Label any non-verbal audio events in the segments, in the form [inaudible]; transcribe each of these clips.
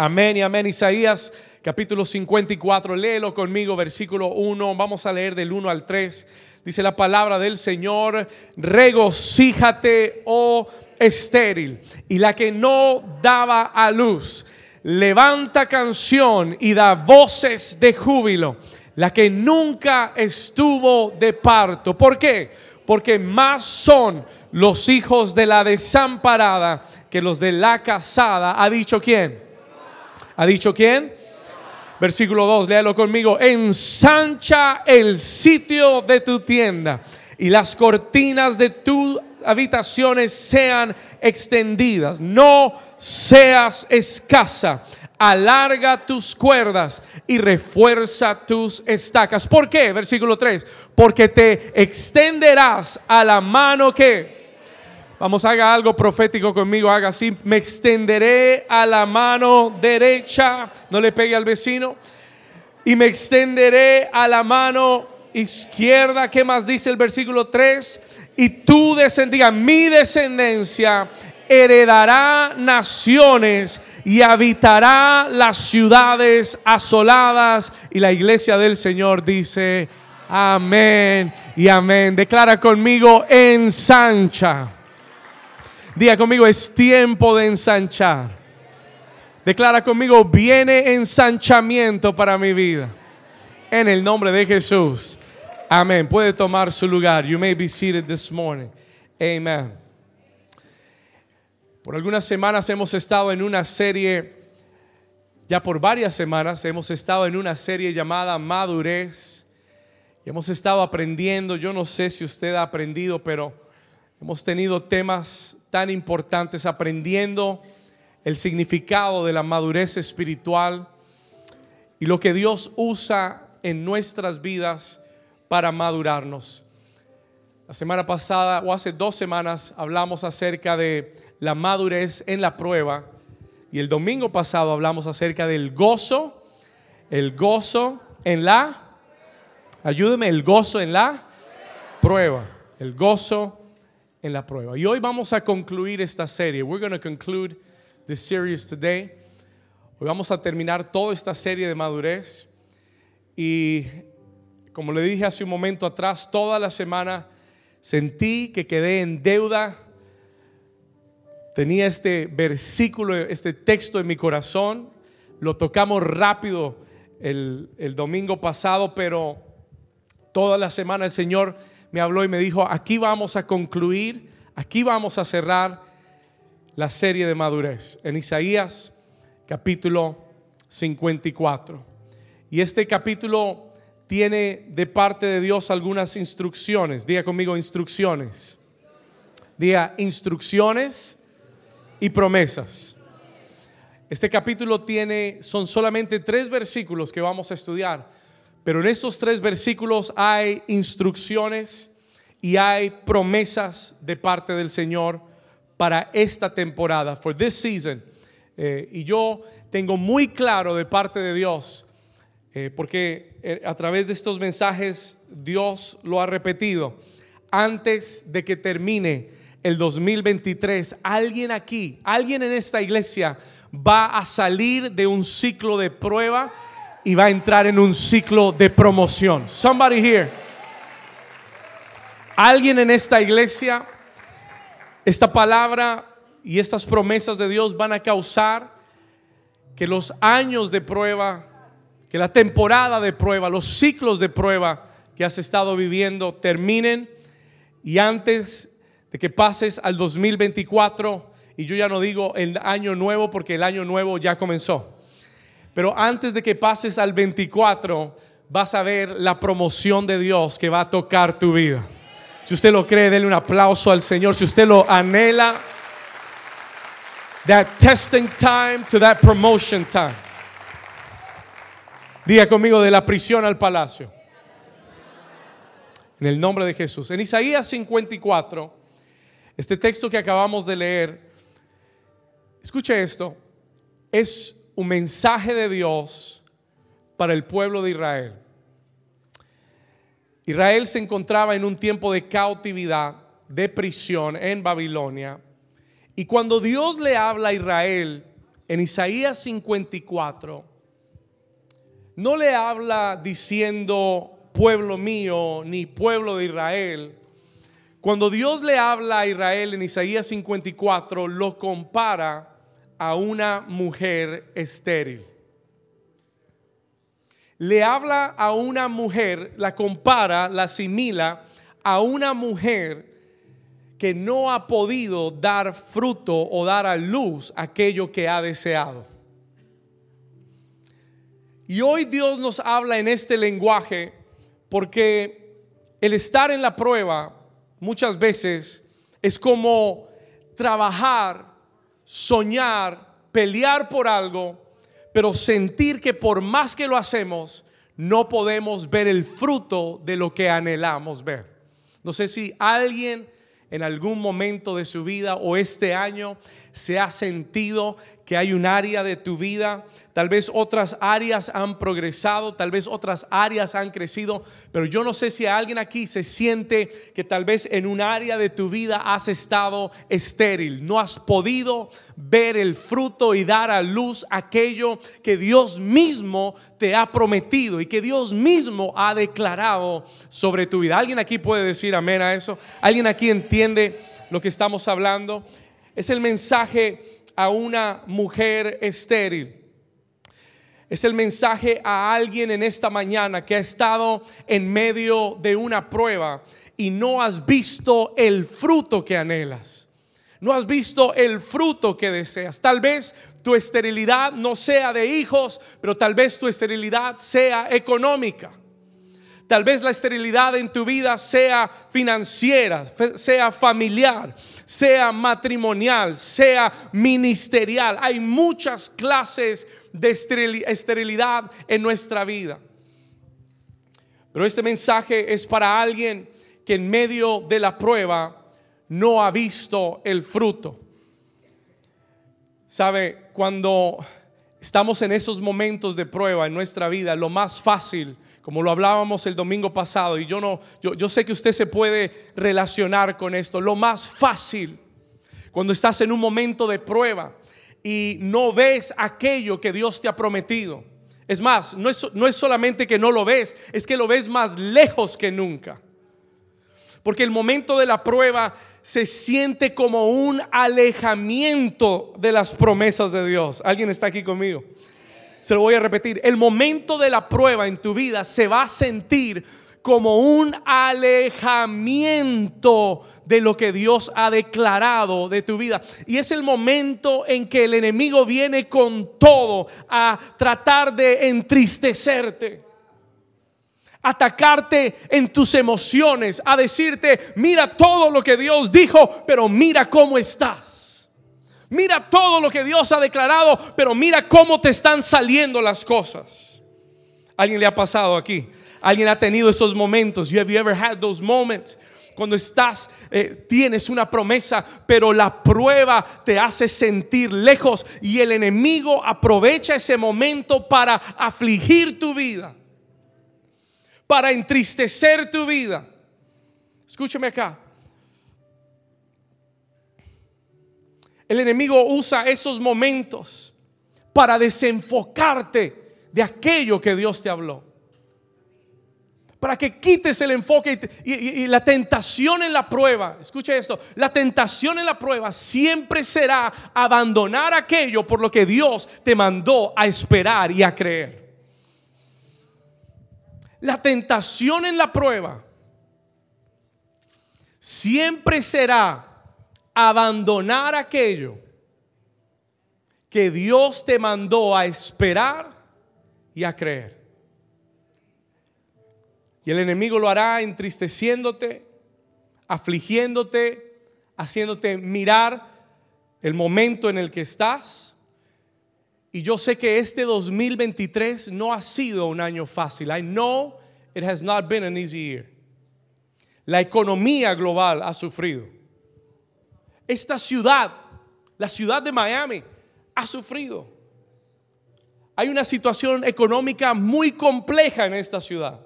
Amén y amén. Isaías capítulo 54, léelo conmigo, versículo 1. Vamos a leer del 1 al 3. Dice la palabra del Señor, regocíjate, oh estéril, y la que no daba a luz, levanta canción y da voces de júbilo, la que nunca estuvo de parto. ¿Por qué? Porque más son los hijos de la desamparada que los de la casada. ¿Ha dicho quién? ¿Ha dicho quién? Versículo 2, léalo conmigo. Ensancha el sitio de tu tienda y las cortinas de tus habitaciones sean extendidas. No seas escasa. Alarga tus cuerdas y refuerza tus estacas. ¿Por qué? Versículo 3. Porque te extenderás a la mano que Vamos, haga algo profético conmigo, haga así. Me extenderé a la mano derecha, no le pegue al vecino. Y me extenderé a la mano izquierda. ¿Qué más dice el versículo 3? Y tú descendía, mi descendencia heredará naciones y habitará las ciudades asoladas. Y la iglesia del Señor dice, amén y amén. Declara conmigo, ensancha Diga conmigo, es tiempo de ensanchar. Declara conmigo, viene ensanchamiento para mi vida. En el nombre de Jesús. Amén. Puede tomar su lugar. You may be seated this morning. Amen. Por algunas semanas hemos estado en una serie, ya por varias semanas hemos estado en una serie llamada Madurez. Y hemos estado aprendiendo, yo no sé si usted ha aprendido, pero hemos tenido temas tan importantes, aprendiendo el significado de la madurez espiritual y lo que Dios usa en nuestras vidas para madurarnos. La semana pasada o hace dos semanas hablamos acerca de la madurez en la prueba y el domingo pasado hablamos acerca del gozo, el gozo en la, ayúdeme, el gozo en la prueba, el gozo en la prueba. Y hoy vamos a concluir esta serie. We're going to conclude this series today. Hoy vamos a terminar toda esta serie de madurez. Y como le dije hace un momento atrás, toda la semana sentí que quedé en deuda. Tenía este versículo, este texto en mi corazón. Lo tocamos rápido el, el domingo pasado, pero toda la semana el Señor me habló y me dijo, aquí vamos a concluir, aquí vamos a cerrar la serie de madurez en Isaías capítulo 54. Y este capítulo tiene de parte de Dios algunas instrucciones. Diga conmigo instrucciones. Diga instrucciones y promesas. Este capítulo tiene, son solamente tres versículos que vamos a estudiar pero en estos tres versículos hay instrucciones y hay promesas de parte del Señor para esta temporada, for this season. Eh, y yo tengo muy claro de parte de Dios, eh, porque eh, a través de estos mensajes Dios lo ha repetido. Antes de que termine el 2023, alguien aquí, alguien en esta iglesia va a salir de un ciclo de prueba y va a entrar en un ciclo de promoción. Somebody here. Alguien en esta iglesia, esta palabra y estas promesas de Dios van a causar que los años de prueba, que la temporada de prueba, los ciclos de prueba que has estado viviendo terminen y antes de que pases al 2024, y yo ya no digo el año nuevo porque el año nuevo ya comenzó. Pero antes de que pases al 24, vas a ver la promoción de Dios que va a tocar tu vida. Si usted lo cree, denle un aplauso al Señor. Si usted lo anhela, that testing time to that promotion time. Diga conmigo de la prisión al palacio. En el nombre de Jesús. En Isaías 54, este texto que acabamos de leer, escuche esto, es un mensaje de Dios para el pueblo de Israel. Israel se encontraba en un tiempo de cautividad, de prisión en Babilonia. Y cuando Dios le habla a Israel en Isaías 54, no le habla diciendo pueblo mío ni pueblo de Israel. Cuando Dios le habla a Israel en Isaías 54, lo compara a una mujer estéril. Le habla a una mujer, la compara, la asimila a una mujer que no ha podido dar fruto o dar a luz aquello que ha deseado. Y hoy Dios nos habla en este lenguaje porque el estar en la prueba muchas veces es como trabajar, soñar, pelear por algo, pero sentir que por más que lo hacemos, no podemos ver el fruto de lo que anhelamos ver. No sé si alguien en algún momento de su vida o este año se ha sentido que hay un área de tu vida Tal vez otras áreas han progresado, tal vez otras áreas han crecido, pero yo no sé si alguien aquí se siente que tal vez en un área de tu vida has estado estéril, no has podido ver el fruto y dar a luz aquello que Dios mismo te ha prometido y que Dios mismo ha declarado sobre tu vida. ¿Alguien aquí puede decir amén a eso? ¿Alguien aquí entiende lo que estamos hablando? Es el mensaje a una mujer estéril. Es el mensaje a alguien en esta mañana que ha estado en medio de una prueba y no has visto el fruto que anhelas. No has visto el fruto que deseas. Tal vez tu esterilidad no sea de hijos, pero tal vez tu esterilidad sea económica. Tal vez la esterilidad en tu vida sea financiera, sea familiar, sea matrimonial, sea ministerial. Hay muchas clases de esterilidad en nuestra vida. Pero este mensaje es para alguien que en medio de la prueba no ha visto el fruto. Sabe, cuando estamos en esos momentos de prueba en nuestra vida, lo más fácil, como lo hablábamos el domingo pasado, y yo no, yo, yo sé que usted se puede relacionar con esto, lo más fácil cuando estás en un momento de prueba y no ves aquello que Dios te ha prometido. Es más, no es, no es solamente que no lo ves, es que lo ves más lejos que nunca. Porque el momento de la prueba se siente como un alejamiento de las promesas de Dios. ¿Alguien está aquí conmigo? Se lo voy a repetir. El momento de la prueba en tu vida se va a sentir como un alejamiento de lo que Dios ha declarado de tu vida. Y es el momento en que el enemigo viene con todo a tratar de entristecerte atacarte en tus emociones, a decirte, mira todo lo que Dios dijo, pero mira cómo estás. Mira todo lo que Dios ha declarado, pero mira cómo te están saliendo las cosas. ¿Alguien le ha pasado aquí? Alguien ha tenido esos momentos. You have you ever had those moments? Cuando estás, eh, tienes una promesa, pero la prueba te hace sentir lejos y el enemigo aprovecha ese momento para afligir tu vida, para entristecer tu vida. Escúchame acá. El enemigo usa esos momentos para desenfocarte de aquello que Dios te habló para que quites el enfoque y, la tentación en la prueba. Escucha esto, la tentación en la prueba siempre será abandonar aquello por lo que Dios te mandó a esperar y a creer. La tentación en la prueba siempre será abandonar aquello que Dios te mandó a esperar y a creer. Y el enemigo lo hará entristeciéndote, afligiéndote, haciéndote mirar el momento en el que estás. Y yo sé que este 2023 no ha sido un año fácil. I know it has not been an easy year. La economía global ha sufrido. Esta ciudad, la ciudad de Miami, ha sufrido. Hay una situación económica muy compleja en esta ciudad.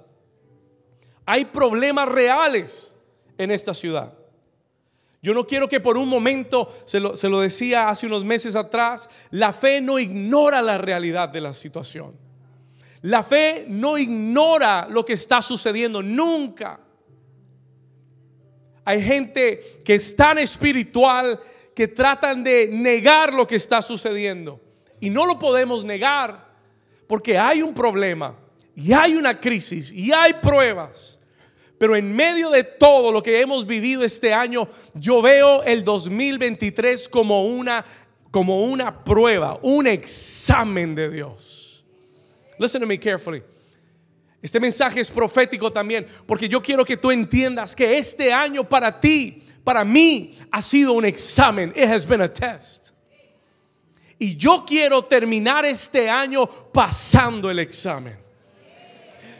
Hay problemas reales en esta ciudad. Yo no quiero que por un momento, se lo, se lo, decía hace unos meses atrás, la fe no ignora la realidad de la situación. La fe no ignora lo que está sucediendo, nunca. Hay gente que es tan espiritual que tratan de negar lo que está sucediendo. Y no lo podemos negar porque hay un problema y hay una crisis y hay pruebas. Pero en medio de todo lo que hemos vivido este año, yo veo el 2023 como una, como una prueba, un examen de Dios. Listen to me carefully. Este mensaje es profético también, porque yo quiero que tú entiendas que este año para ti, para mí, ha sido un examen. It has been a test. Y yo quiero terminar este año pasando el examen.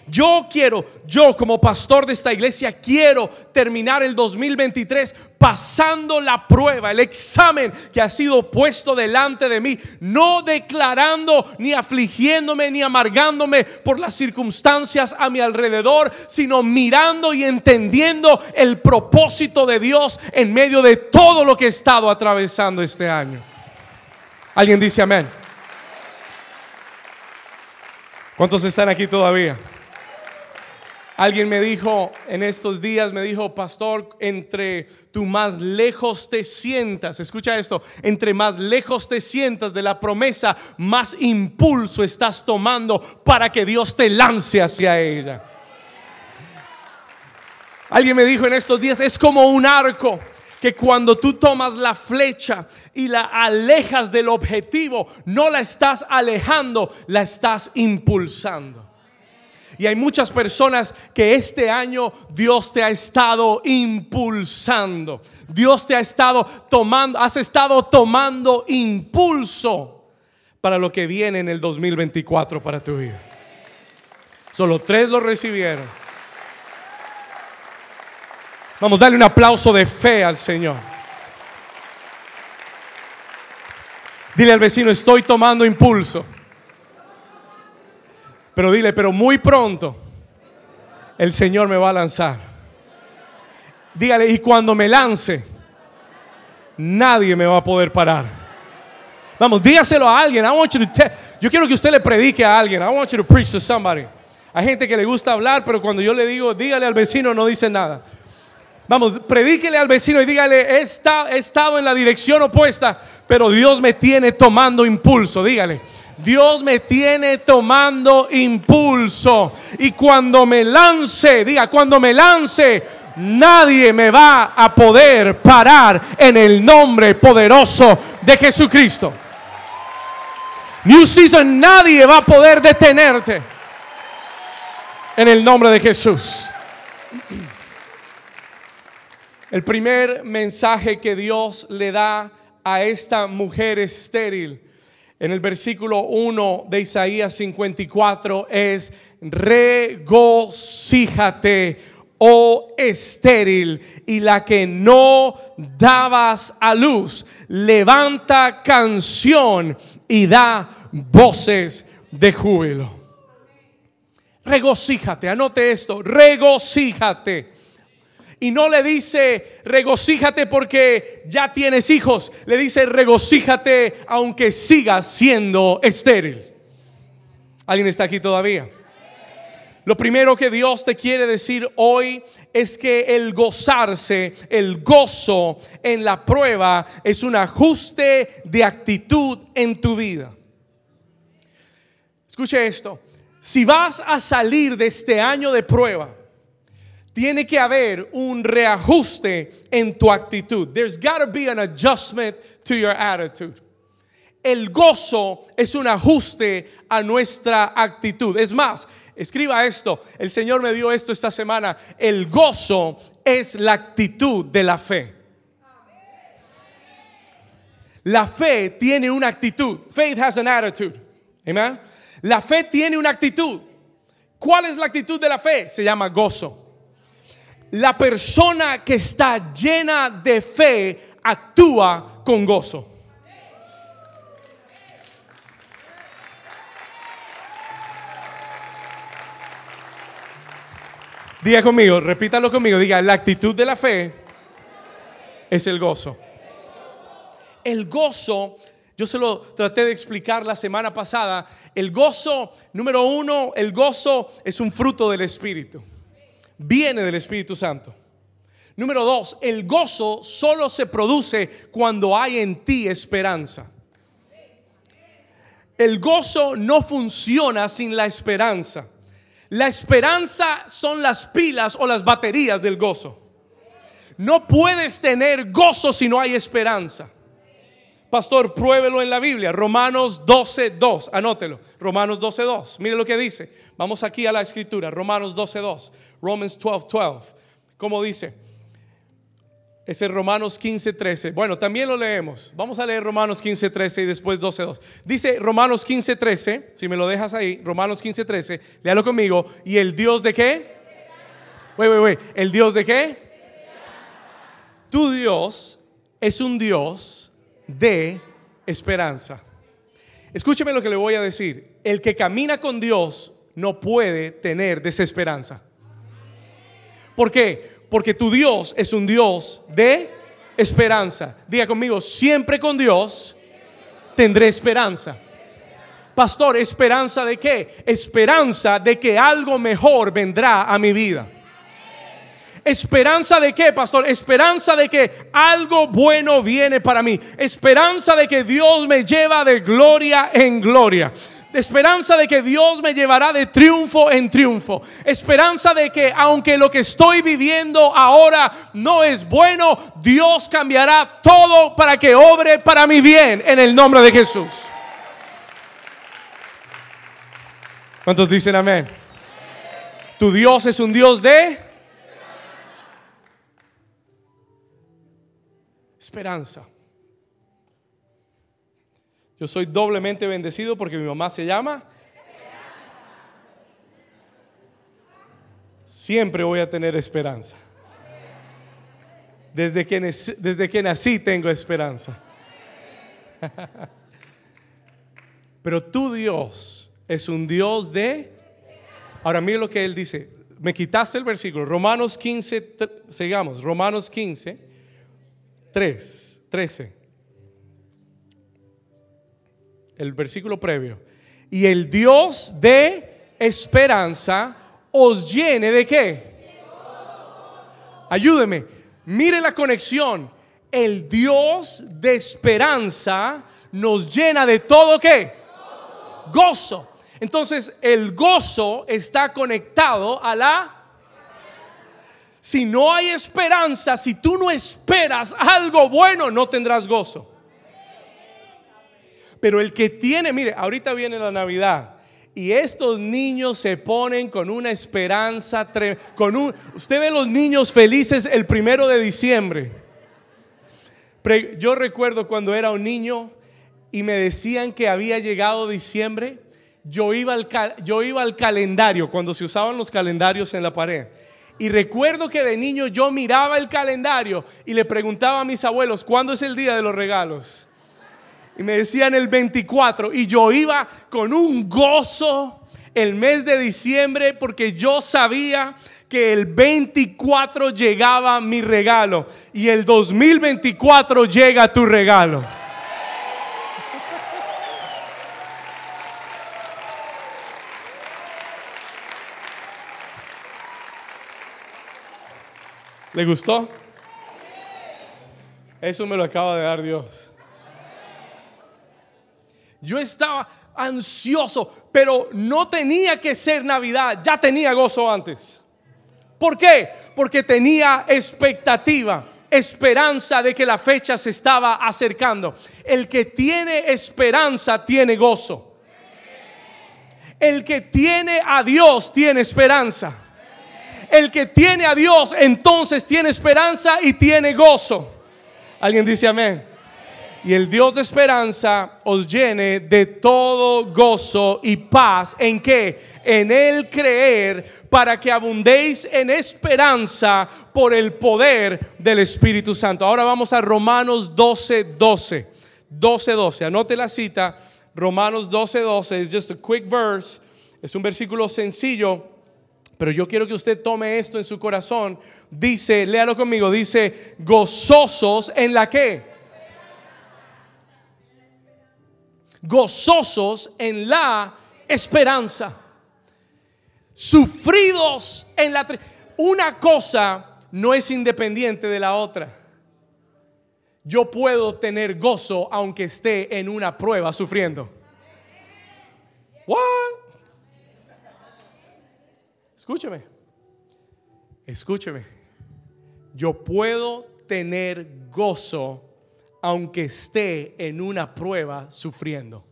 Yo quiero, yo como pastor de esta iglesia, quiero terminar el 2023 pasando la prueba, el examen que ha sido puesto delante de mí, no declarando ni afligiéndome ni amargándome por las circunstancias a mi alrededor, sino mirando y entendiendo el propósito de Dios en medio de todo lo que he estado atravesando este año. ¿Alguien dice amén? ¿Cuántos están aquí todavía? Alguien me dijo en estos días, me dijo, pastor, entre tú más lejos te sientas, escucha esto, entre más lejos te sientas de la promesa, más impulso estás tomando para que Dios te lance hacia ella. Alguien me dijo en estos días, es como un arco que cuando tú tomas la flecha y la alejas del objetivo, no la estás alejando, la estás impulsando. Y hay muchas personas que este año Dios te ha estado impulsando. Dios te ha estado tomando, has estado tomando impulso para lo que viene en el 2024 para tu vida. Solo tres lo recibieron. Vamos, a darle un aplauso de fe al Señor. Dile al vecino, estoy tomando impulso. Pero dile, pero muy pronto el Señor me va a lanzar. Dígale, y cuando me lance, nadie me va a poder parar. Vamos, dígaselo a alguien. I want you to yo quiero que usted le predique a alguien. I want you to preach to somebody. Hay gente que le gusta hablar, pero cuando yo le digo, dígale al vecino, no dice nada. Vamos, predíquele al vecino y dígale, he estado en la dirección opuesta, pero Dios me tiene tomando impulso. Dígale. Dios me tiene tomando impulso. Y cuando me lance, diga, cuando me lance, nadie me va a poder parar en el nombre poderoso de Jesucristo. New Season, nadie va a poder detenerte en el nombre de Jesús. El primer mensaje que Dios le da a esta mujer estéril en el versículo 1 de Isaías 54 es, regocíjate, oh estéril, y la que no dabas a luz, levanta canción y da voces de júbilo. Regocíjate, anote esto, regocíjate. Y no le dice regocíjate porque ya tienes hijos. Le dice regocíjate aunque sigas siendo estéril. ¿Alguien está aquí todavía? Lo primero que Dios te quiere decir hoy es que el gozarse, el gozo en la prueba es un ajuste de actitud en tu vida. Escuche esto. Si vas a salir de este año de prueba, tiene que haber un reajuste en tu actitud. There's got to be an adjustment to your attitude. El gozo es un ajuste a nuestra actitud. Es más, escriba esto. El Señor me dio esto esta semana. El gozo es la actitud de la fe. La fe tiene una actitud. Faith has an attitude. Amen. La fe tiene una actitud. ¿Cuál es la actitud de la fe? Se llama gozo. La persona que está llena de fe actúa con gozo. Diga conmigo, repítalo conmigo, diga, la actitud de la fe es el gozo. El gozo, yo se lo traté de explicar la semana pasada, el gozo, número uno, el gozo es un fruto del Espíritu. Viene del Espíritu Santo. Número dos, el gozo solo se produce cuando hay en ti esperanza. El gozo no funciona sin la esperanza. La esperanza son las pilas o las baterías del gozo. No puedes tener gozo si no hay esperanza. Pastor, pruébelo en la Biblia. Romanos 12, 2. Anótelo. Romanos 12, 2. Mire lo que dice. Vamos aquí a la escritura. Romanos 12, 2. Romans 12, 12. ¿Cómo dice? Ese Romanos 15, 13. Bueno, también lo leemos. Vamos a leer Romanos 15, 13 y después 12, 2. Dice Romanos 15, 13. Si me lo dejas ahí, Romanos 15, 13. Léalo conmigo. ¿Y el Dios de qué? Wey, wey, wey. ¿El Dios de qué? Tu Dios es un Dios de esperanza. Escúcheme lo que le voy a decir. El que camina con Dios no puede tener desesperanza. ¿Por qué? Porque tu Dios es un Dios de esperanza. Diga conmigo, siempre con Dios tendré esperanza. Pastor, ¿esperanza de qué? Esperanza de que algo mejor vendrá a mi vida. ¿Esperanza de qué, pastor? Esperanza de que algo bueno viene para mí. Esperanza de que Dios me lleva de gloria en gloria esperanza de que Dios me llevará de triunfo en triunfo. Esperanza de que aunque lo que estoy viviendo ahora no es bueno, Dios cambiará todo para que obre para mi bien en el nombre de Jesús. ¿Cuántos dicen amén? Tu Dios es un Dios de esperanza. Yo soy doblemente bendecido porque mi mamá se llama. Siempre voy a tener esperanza. Desde que, desde que nací tengo esperanza. [laughs] Pero tu Dios es un Dios de... Ahora mire lo que él dice. Me quitaste el versículo. Romanos 15, sigamos. Romanos 15, 3, 13 el versículo previo. Y el Dios de esperanza os llene de qué? Ayúdeme. Mire la conexión. El Dios de esperanza nos llena de todo qué? Gozo. Entonces el gozo está conectado a la... Si no hay esperanza, si tú no esperas algo bueno, no tendrás gozo. Pero el que tiene, mire, ahorita viene la Navidad. Y estos niños se ponen con una esperanza, con un, usted ve los niños felices el primero de diciembre. Yo recuerdo cuando era un niño y me decían que había llegado diciembre, yo iba al, yo iba al calendario, cuando se usaban los calendarios en la pared. Y recuerdo que de niño yo miraba el calendario y le preguntaba a mis abuelos, ¿cuándo es el día de los regalos? y me decían el 24 y yo iba con un gozo el mes de diciembre porque yo sabía que el 24 llegaba mi regalo y el 2024 llega tu regalo. ¿Le gustó? Eso me lo acaba de dar Dios. Yo estaba ansioso, pero no tenía que ser Navidad, ya tenía gozo antes. ¿Por qué? Porque tenía expectativa, esperanza de que la fecha se estaba acercando. El que tiene esperanza tiene gozo. El que tiene a Dios tiene esperanza. El que tiene a Dios entonces tiene esperanza y tiene gozo. ¿Alguien dice amén? y el Dios de esperanza os llene de todo gozo y paz. ¿En qué? En el creer para que abundéis en esperanza por el poder del Espíritu Santo. Ahora vamos a Romanos 12, 12. 12, 12. Anote la cita. Romanos 12, 12. Es just a quick verse. Es un versículo sencillo Pero yo quiero que usted tome esto en su corazón. Dice, léalo conmigo, dice, gozosos en la que. Gozosos en la esperanza. Sufridos en la... Una cosa no es independiente de la otra. Yo puedo tener gozo aunque esté en una prueba sufriendo. What? Escúcheme. Escúcheme. Yo puedo tener gozo aunque esté en una prueba sufriendo.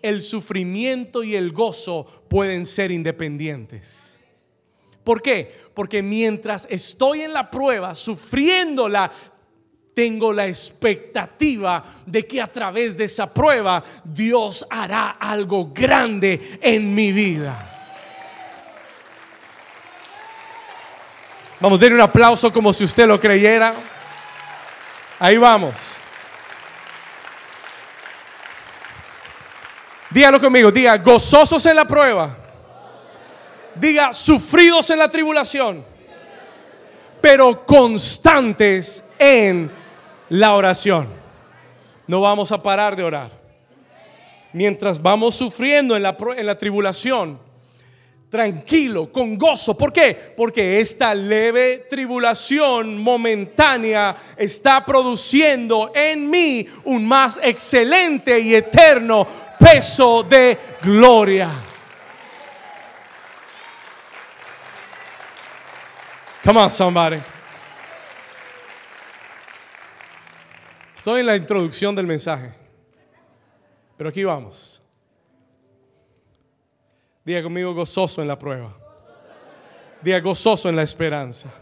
El sufrimiento y el gozo pueden ser independientes. ¿Por qué? Porque mientras estoy en la prueba, sufriéndola, tengo la expectativa de que a través de esa prueba Dios hará algo grande en mi vida. Vamos, a darle un aplauso como si usted lo creyera. Ahí vamos. Dígalo conmigo, diga gozosos en la prueba. Diga sufridos en la tribulación, pero constantes en la oración. No vamos a parar de orar. Mientras vamos sufriendo en la, en la tribulación, tranquilo, con gozo. ¿Por qué? Porque esta leve tribulación momentánea está produciendo en mí un más excelente y eterno peso de gloria. Come on, somebody. Estoy en la introducción del mensaje. Pero aquí vamos. Diga conmigo gozoso en la prueba. Diga gozoso en la esperanza.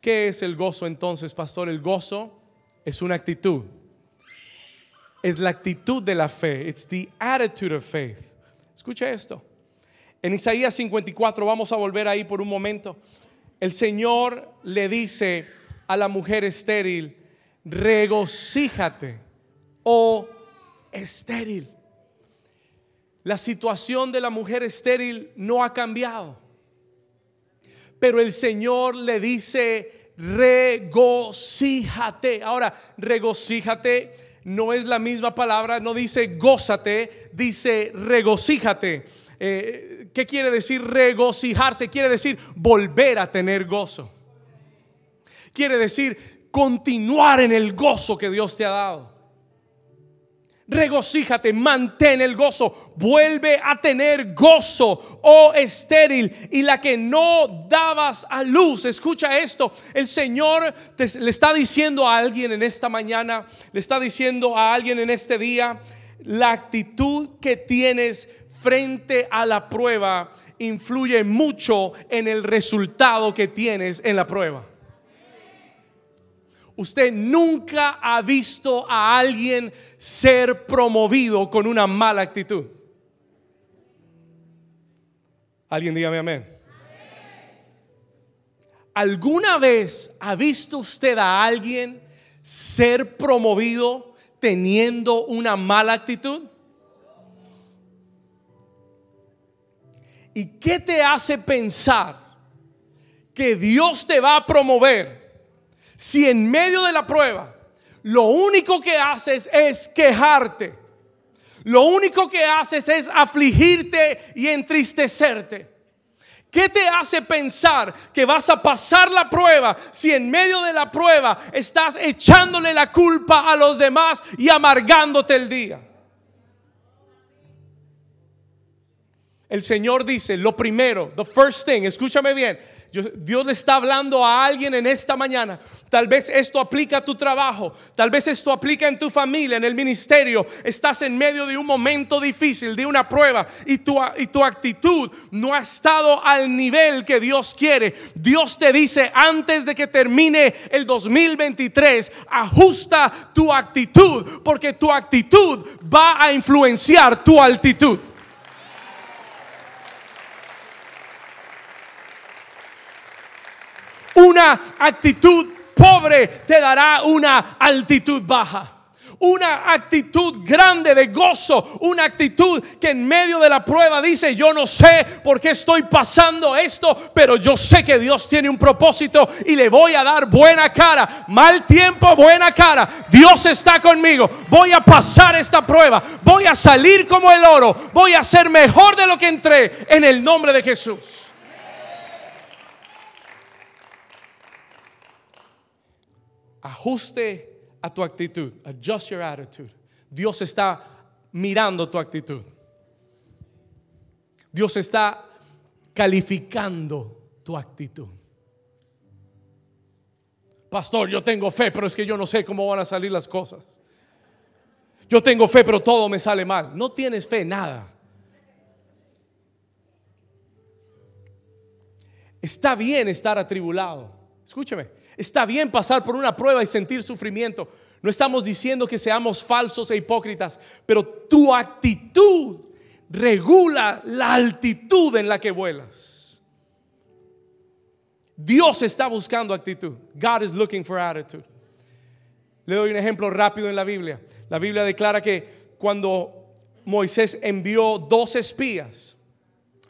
¿Qué es el gozo entonces, pastor? El gozo es una actitud. Es la actitud de la fe. It's the attitude of faith. Escucha esto. En Isaías 54, vamos a volver ahí por un momento. El Señor le dice a la mujer estéril, regocíjate, oh estéril. La situación de la mujer estéril no ha cambiado. Pero el Señor le dice, regocíjate. Ahora, regocíjate no es la misma palabra, no dice gózate, dice regocíjate. Eh, ¿Qué quiere decir regocijarse? Quiere decir volver a tener gozo. Quiere decir continuar en el gozo que Dios te ha dado regocíjate, mantén el gozo, vuelve a tener gozo, oh estéril, y la que no dabas a luz. Escucha esto, el Señor le está diciendo a alguien en esta mañana, le está diciendo a alguien en este día, la actitud que tienes frente a la prueba influye mucho en el resultado que tienes en la prueba. Usted nunca ha visto a alguien ser promovido con una mala actitud. Alguien dígame amén. ¿Alguna vez ha visto usted a alguien ser promovido teniendo una mala actitud? ¿Y qué te hace pensar que Dios te va a promover si en medio de la prueba lo único que haces es quejarte, lo único que haces es afligirte y entristecerte. ¿Qué te hace pensar que vas a pasar la prueba si en medio de la prueba estás echándole la culpa a los demás y amargándote el día? El Señor dice, lo primero, the first thing, escúchame bien, Dios le está hablando a alguien en esta mañana. Tal vez esto aplica a tu trabajo, tal vez esto aplica en tu familia, en el ministerio. Estás en medio de un momento difícil, de una prueba y tu, y tu actitud no ha estado al nivel que Dios quiere. Dios te dice antes de que termine el 2023, ajusta tu actitud porque tu actitud va a influenciar tu altitud. Una actitud pobre te dará una altitud baja. una actitud grande de gozo, una actitud que en medio de la prueba dice, yo no sé por qué estoy pasando esto, pero yo sé que Dios tiene un propósito y le voy a dar buena cara, mal tiempo, buena cara. Dios está conmigo, voy a pasar esta prueba, voy a salir como el oro, voy a ser mejor de lo que entré en el nombre de Jesús. Ajuste a tu actitud. Adjust your attitude. Dios está mirando tu actitud. Dios está calificando tu actitud. Pastor, yo tengo fe, pero es que yo no sé cómo van a salir las cosas. Yo tengo fe, pero todo me sale mal. No tienes fe, nada. Está bien estar atribulado. Escúcheme, está bien pasar por una prueba y sentir sufrimiento. No estamos diciendo que seamos falsos e hipócritas, pero tu actitud regula la altitud en la que vuelas. Dios está buscando actitud. God is looking for attitude. Le doy un ejemplo rápido en la Biblia. La Biblia declara que cuando Moisés envió dos espías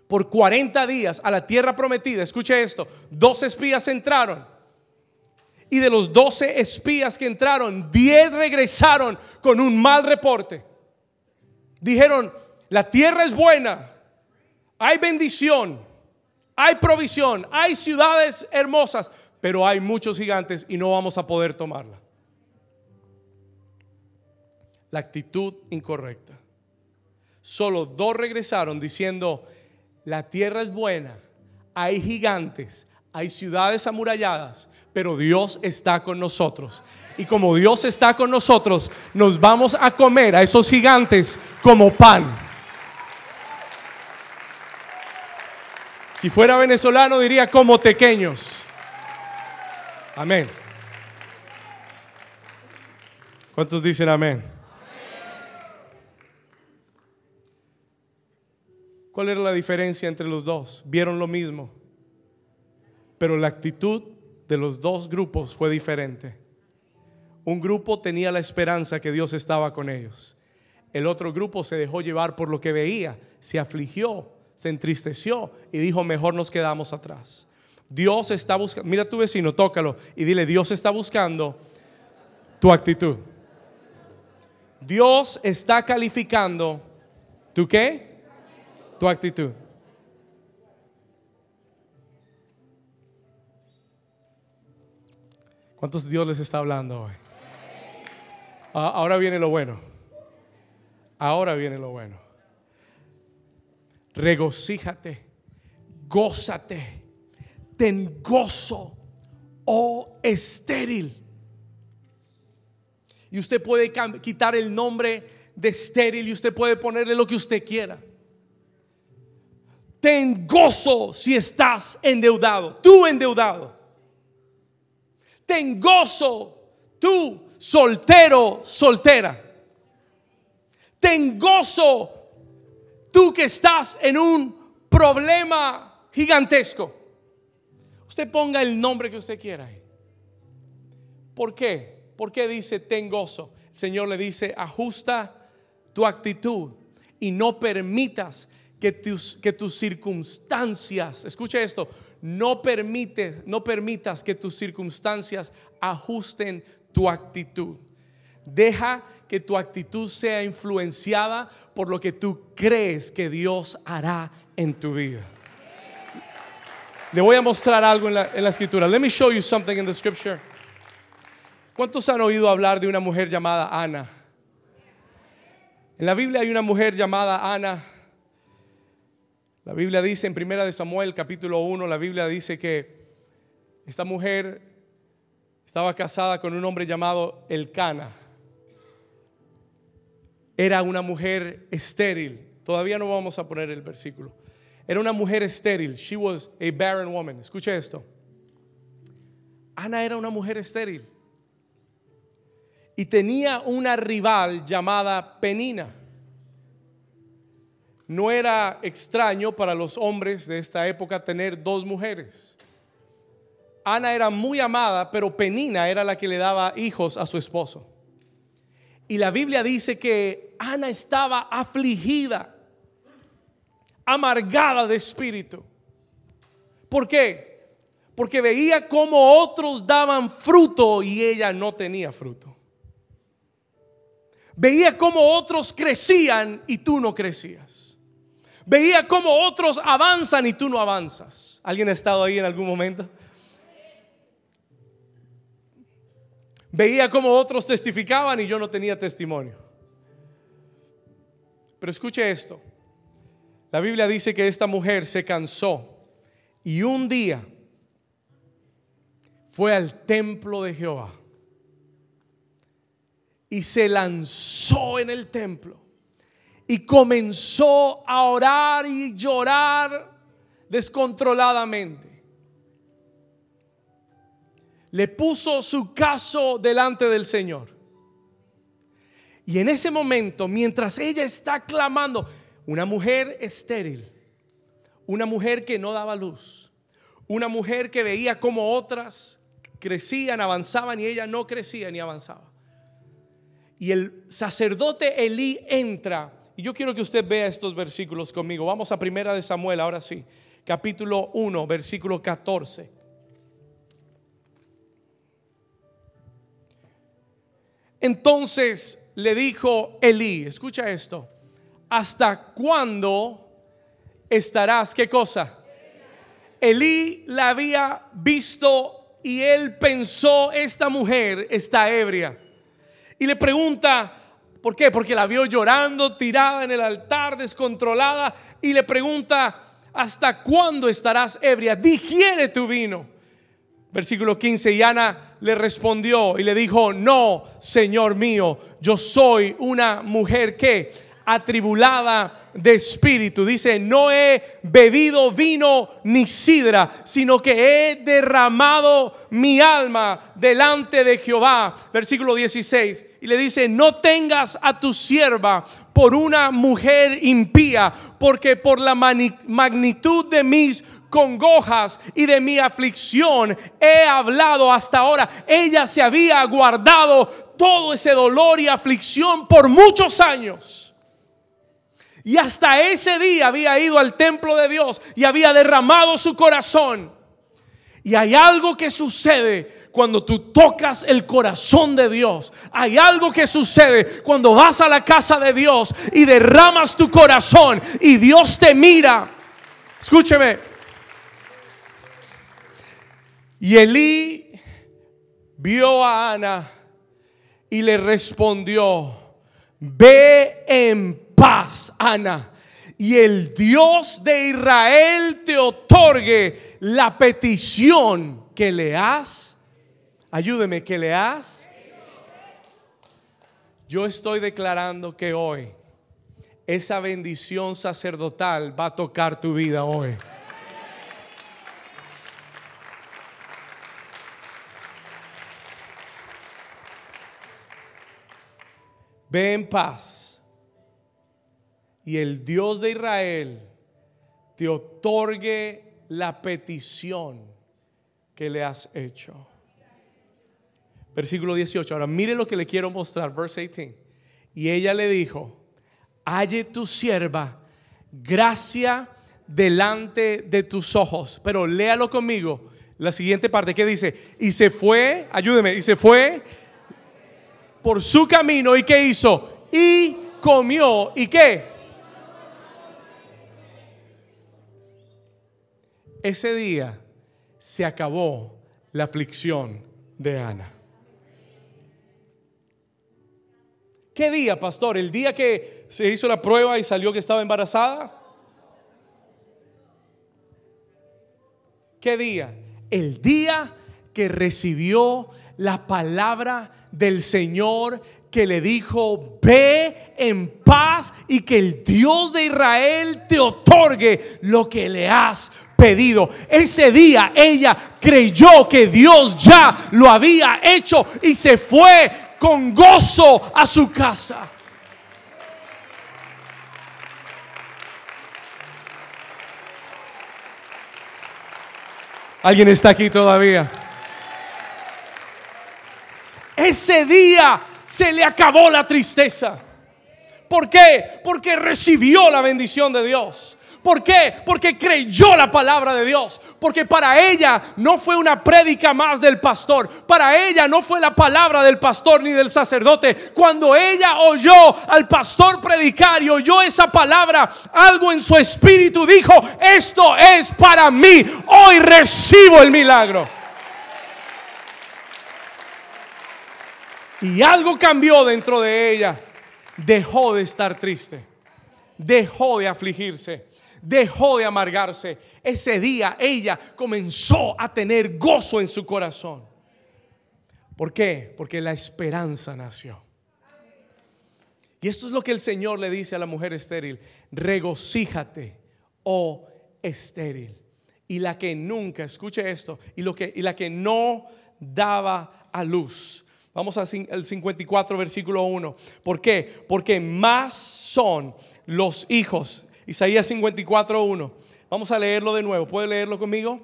por 40 días a la tierra prometida, escuche esto, dos espías entraron y de los doce espías que entraron, diez regresaron con un mal reporte. Dijeron, la tierra es buena, hay bendición, hay provisión, hay ciudades hermosas, pero hay muchos gigantes y no vamos a poder tomarla. La actitud incorrecta. Solo dos regresaron diciendo, la tierra es buena, hay gigantes, hay ciudades amuralladas, pero Dios está con nosotros. Y como Dios está con nosotros, nos vamos a comer a esos gigantes como pan. Si fuera venezolano diría como pequeños. Amén. ¿Cuántos dicen amén? ¿Cuál era la diferencia entre los dos? Vieron lo mismo, pero la actitud de los dos grupos fue diferente. Un grupo tenía la esperanza que Dios estaba con ellos. El otro grupo se dejó llevar por lo que veía, se afligió, se entristeció y dijo, mejor nos quedamos atrás. Dios está buscando, mira a tu vecino, tócalo y dile, Dios está buscando tu actitud. Dios está calificando tu qué? Tu actitud. ¿Cuántos Dios les está hablando hoy? Ah, ahora viene lo bueno. Ahora viene lo bueno. Regocíjate, gózate, ten gozo, oh estéril. Y usted puede quitar el nombre de estéril y usted puede ponerle lo que usted quiera. Ten gozo si estás endeudado, tú endeudado. Ten gozo, tú soltero, soltera. Ten gozo, tú que estás en un problema gigantesco. Usted ponga el nombre que usted quiera. ¿Por qué? ¿Por qué dice ten gozo? El Señor le dice, ajusta tu actitud y no permitas que tus, que tus circunstancias, escucha esto, no permites, no permitas que tus circunstancias ajusten tu actitud. Deja que tu actitud sea influenciada por lo que tú crees que Dios hará en tu vida. Le voy a mostrar algo en la, en la escritura. Let me show you something in the scripture. ¿Cuántos han oído hablar de una mujer llamada Ana? En la Biblia hay una mujer llamada Ana la Biblia dice en Primera de Samuel capítulo 1, la Biblia dice que esta mujer estaba casada con un hombre llamado Elcana. Era una mujer estéril. Todavía no vamos a poner el versículo. Era una mujer estéril. She was a barren woman. Escuche esto. Ana era una mujer estéril. Y tenía una rival llamada Penina no era extraño para los hombres de esta época tener dos mujeres. Ana era muy amada, pero Penina era la que le daba hijos a su esposo. Y la Biblia dice que Ana estaba afligida, amargada de espíritu. ¿Por qué? Porque veía cómo otros daban fruto y ella no tenía fruto. Veía cómo otros crecían y tú no crecías. Veía cómo otros avanzan y tú no avanzas. ¿Alguien ha estado ahí en algún momento? Veía cómo otros testificaban y yo no tenía testimonio. Pero escuche esto. La Biblia dice que esta mujer se cansó y un día fue al templo de Jehová y se lanzó en el templo y comenzó a orar y llorar descontroladamente. Le puso su caso delante del Señor. Y en ese momento, mientras ella está clamando, una mujer estéril, una mujer que no daba luz, una mujer que veía como otras crecían, avanzaban y ella no crecía ni avanzaba. Y el sacerdote Elí entra. Y yo quiero que usted vea estos versículos conmigo. Vamos a Primera de Samuel, ahora sí. Capítulo 1, versículo 14. Entonces le dijo Elí, escucha esto, ¿hasta cuándo estarás? ¿Qué cosa? Elí la había visto y él pensó, esta mujer está ebria. Y le pregunta, ¿por qué? Porque la vio llorando, tirada en el altar, descontrolada. Y le pregunta, ¿hasta cuándo estarás ebria? Digiere tu vino. Versículo 15, y Ana le respondió y le dijo, no, Señor mío, yo soy una mujer que atribulada de espíritu. Dice, no he bebido vino ni sidra, sino que he derramado mi alma delante de Jehová. Versículo 16. Y le dice, no tengas a tu sierva por una mujer impía, porque por la magnitud de mis congojas y de mi aflicción he hablado hasta ahora. Ella se había guardado todo ese dolor y aflicción por muchos años. Y hasta ese día había ido al templo de Dios y había derramado su corazón. Y hay algo que sucede cuando tú tocas el corazón de Dios. Hay algo que sucede cuando vas a la casa de Dios y derramas tu corazón y Dios te mira. Escúcheme. Y Elí vio a Ana y le respondió, ve en paz, Ana. Y el Dios de Israel te otorgue la petición que le has. Ayúdeme, que le has. Yo estoy declarando que hoy esa bendición sacerdotal va a tocar tu vida hoy. Ve en paz y el Dios de Israel te otorgue la petición que le has hecho. Versículo 18. Ahora mire lo que le quiero mostrar, verse 18. Y ella le dijo, halle tu sierva gracia delante de tus ojos. Pero léalo conmigo. La siguiente parte que dice, y se fue, ayúdeme, y se fue por su camino y qué hizo? Y comió, ¿y qué? Ese día se acabó la aflicción de Ana. ¿Qué día, pastor? ¿El día que se hizo la prueba y salió que estaba embarazada? ¿Qué día? El día que recibió la palabra del Señor que le dijo, ve en paz y que el Dios de Israel te otorgue lo que le has pedido. Ese día ella creyó que Dios ya lo había hecho y se fue con gozo a su casa. ¿Alguien está aquí todavía? Ese día se le acabó la tristeza. ¿Por qué? Porque recibió la bendición de Dios. ¿Por qué? Porque creyó la palabra de Dios. Porque para ella no fue una prédica más del pastor. Para ella no fue la palabra del pastor ni del sacerdote. Cuando ella oyó al pastor predicar y oyó esa palabra, algo en su espíritu dijo, esto es para mí. Hoy recibo el milagro. Y algo cambió dentro de ella. Dejó de estar triste. Dejó de afligirse dejó de amargarse. Ese día ella comenzó a tener gozo en su corazón. ¿Por qué? Porque la esperanza nació. Y esto es lo que el Señor le dice a la mujer estéril. Regocíjate, oh estéril. Y la que nunca, escuche esto, y, lo que, y la que no daba a luz. Vamos al 54, versículo 1. ¿Por qué? Porque más son los hijos Isaías 54.1. Vamos a leerlo de nuevo. ¿Puede leerlo conmigo?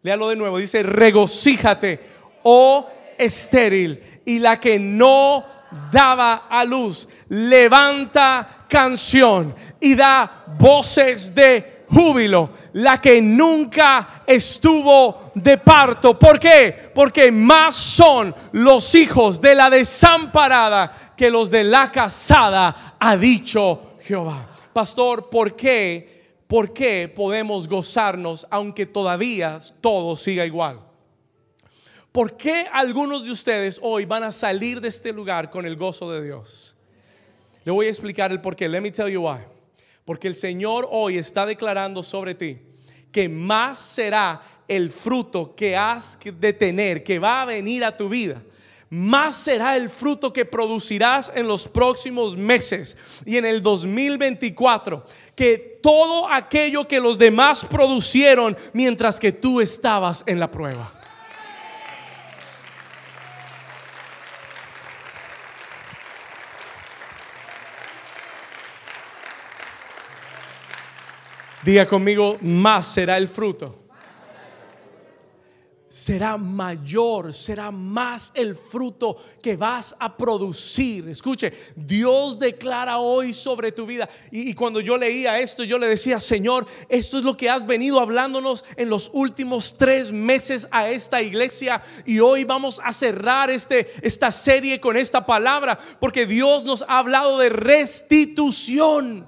Léalo de nuevo. Dice, regocíjate, oh estéril, y la que no daba a luz, levanta canción y da voces de júbilo, la que nunca estuvo de parto. ¿Por qué? Porque más son los hijos de la desamparada que los de la casada, ha dicho Jehová. Pastor, ¿por qué? ¿Por qué podemos gozarnos aunque todavía todo siga igual? ¿Por qué algunos de ustedes hoy van a salir de este lugar con el gozo de Dios? Le voy a explicar el por qué. Let me tell you why. Porque el Señor hoy está declarando sobre ti que más será el fruto que has de tener, que va a venir a tu vida más será el fruto que producirás en los próximos meses y en el 2024 que todo aquello que los demás producieron mientras que tú estabas en la prueba. Diga conmigo, más será el fruto será mayor, será más el fruto que vas a producir. Escuche, Dios declara hoy sobre tu vida. Y, cuando yo leía esto, yo le decía, Señor, esto es lo que has venido hablándonos en los últimos tres meses a esta iglesia. Y hoy vamos a cerrar este, esta serie con esta palabra, porque Dios nos ha hablado de restitución.